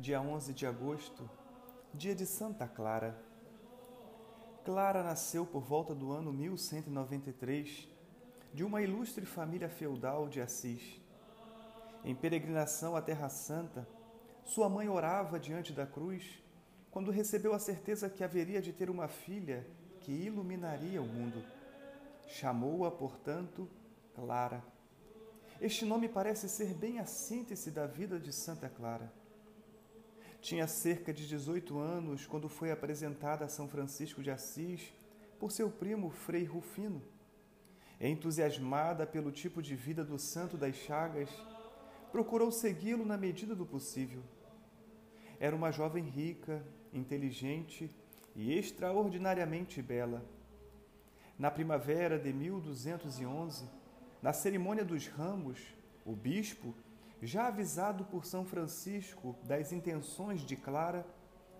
dia 11 de agosto, dia de Santa Clara. Clara nasceu por volta do ano 1193 de uma ilustre família feudal de Assis. Em peregrinação à Terra Santa, sua mãe orava diante da cruz quando recebeu a certeza que haveria de ter uma filha que iluminaria o mundo. Chamou-a, portanto, Clara. Este nome parece ser bem a síntese da vida de Santa Clara. Tinha cerca de 18 anos quando foi apresentada a São Francisco de Assis por seu primo Frei Rufino. Entusiasmada pelo tipo de vida do Santo das Chagas, procurou segui-lo na medida do possível. Era uma jovem rica, inteligente e extraordinariamente bela. Na primavera de 1211, na cerimônia dos ramos, o bispo, já avisado por São Francisco das intenções de Clara,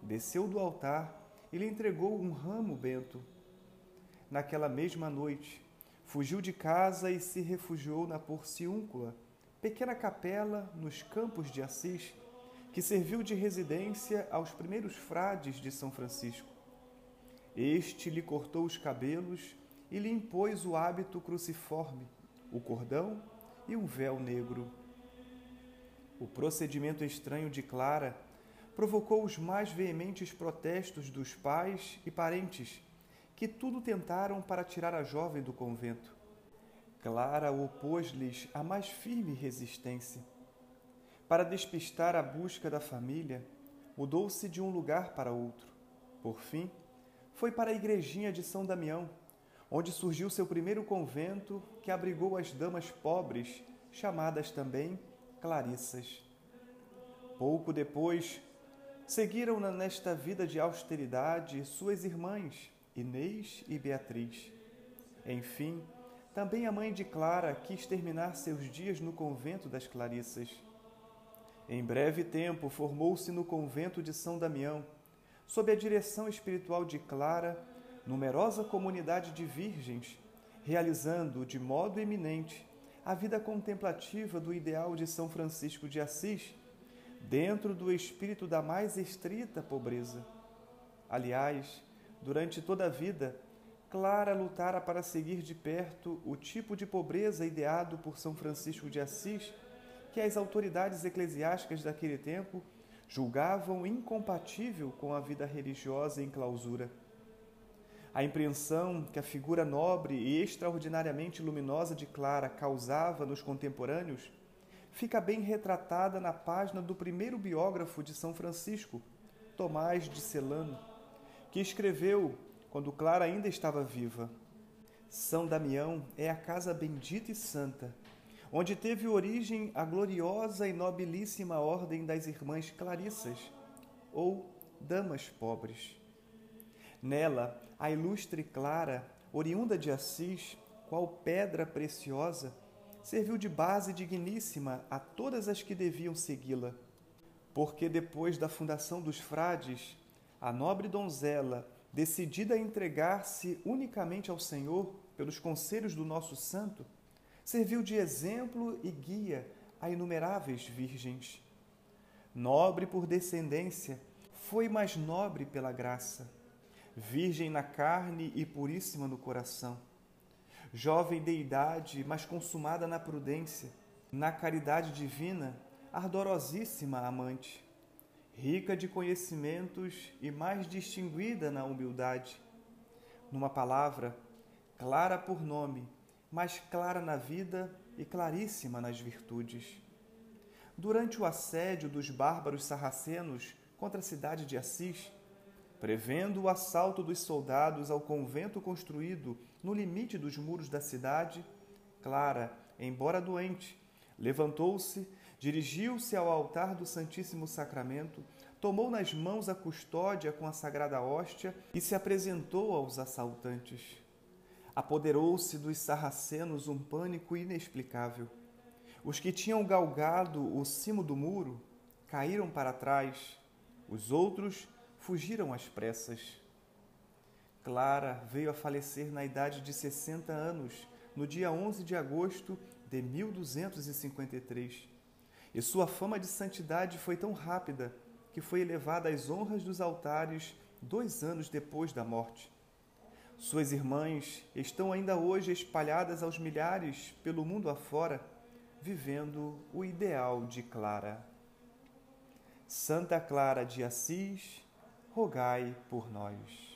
desceu do altar e lhe entregou um ramo bento. Naquela mesma noite, fugiu de casa e se refugiou na Porciúncula, pequena capela nos campos de Assis, que serviu de residência aos primeiros frades de São Francisco. Este lhe cortou os cabelos e lhe impôs o hábito cruciforme o cordão e um véu negro. O procedimento estranho de Clara provocou os mais veementes protestos dos pais e parentes, que tudo tentaram para tirar a jovem do convento. Clara opôs-lhes a mais firme resistência. Para despistar a busca da família, mudou-se de um lugar para outro. Por fim, foi para a igrejinha de São Damião, onde surgiu seu primeiro convento que abrigou as damas pobres, chamadas também Clarissas. Pouco depois, seguiram-na nesta vida de austeridade suas irmãs, Inês e Beatriz. Enfim, também a mãe de Clara quis terminar seus dias no convento das Clarissas. Em breve tempo, formou-se no convento de São Damião, sob a direção espiritual de Clara numerosa comunidade de virgens, realizando de modo eminente a vida contemplativa do ideal de São Francisco de Assis, dentro do espírito da mais estrita pobreza. Aliás, durante toda a vida, Clara lutara para seguir de perto o tipo de pobreza ideado por São Francisco de Assis, que as autoridades eclesiásticas daquele tempo julgavam incompatível com a vida religiosa em clausura. A impressão que a figura nobre e extraordinariamente luminosa de Clara causava nos contemporâneos fica bem retratada na página do primeiro biógrafo de São Francisco, Tomás de Celano, que escreveu quando Clara ainda estava viva. São Damião é a casa bendita e santa, onde teve origem a gloriosa e nobilíssima ordem das Irmãs Clarissas, ou Damas Pobres. Nela, a ilustre Clara, oriunda de Assis, qual pedra preciosa, serviu de base digníssima a todas as que deviam segui-la. Porque depois da fundação dos frades, a nobre donzela, decidida a entregar-se unicamente ao Senhor pelos conselhos do nosso santo, serviu de exemplo e guia a inumeráveis virgens. Nobre por descendência, foi mais nobre pela graça virgem na carne e puríssima no coração, jovem de idade, mas consumada na prudência, na caridade divina, ardorosíssima amante, rica de conhecimentos e mais distinguida na humildade. Numa palavra, clara por nome, mas clara na vida e claríssima nas virtudes. Durante o assédio dos bárbaros sarracenos contra a cidade de Assis, Prevendo o assalto dos soldados ao convento construído no limite dos muros da cidade, Clara, embora doente, levantou-se, dirigiu-se ao altar do Santíssimo Sacramento, tomou nas mãos a custódia com a sagrada hóstia e se apresentou aos assaltantes. Apoderou-se dos sarracenos um pânico inexplicável. Os que tinham galgado o cimo do muro caíram para trás, os outros fugiram às pressas. Clara veio a falecer na idade de 60 anos, no dia 11 de agosto de 1253. E sua fama de santidade foi tão rápida que foi elevada às honras dos altares dois anos depois da morte. Suas irmãs estão ainda hoje espalhadas aos milhares pelo mundo afora, vivendo o ideal de Clara. Santa Clara de Assis, rogai por nós.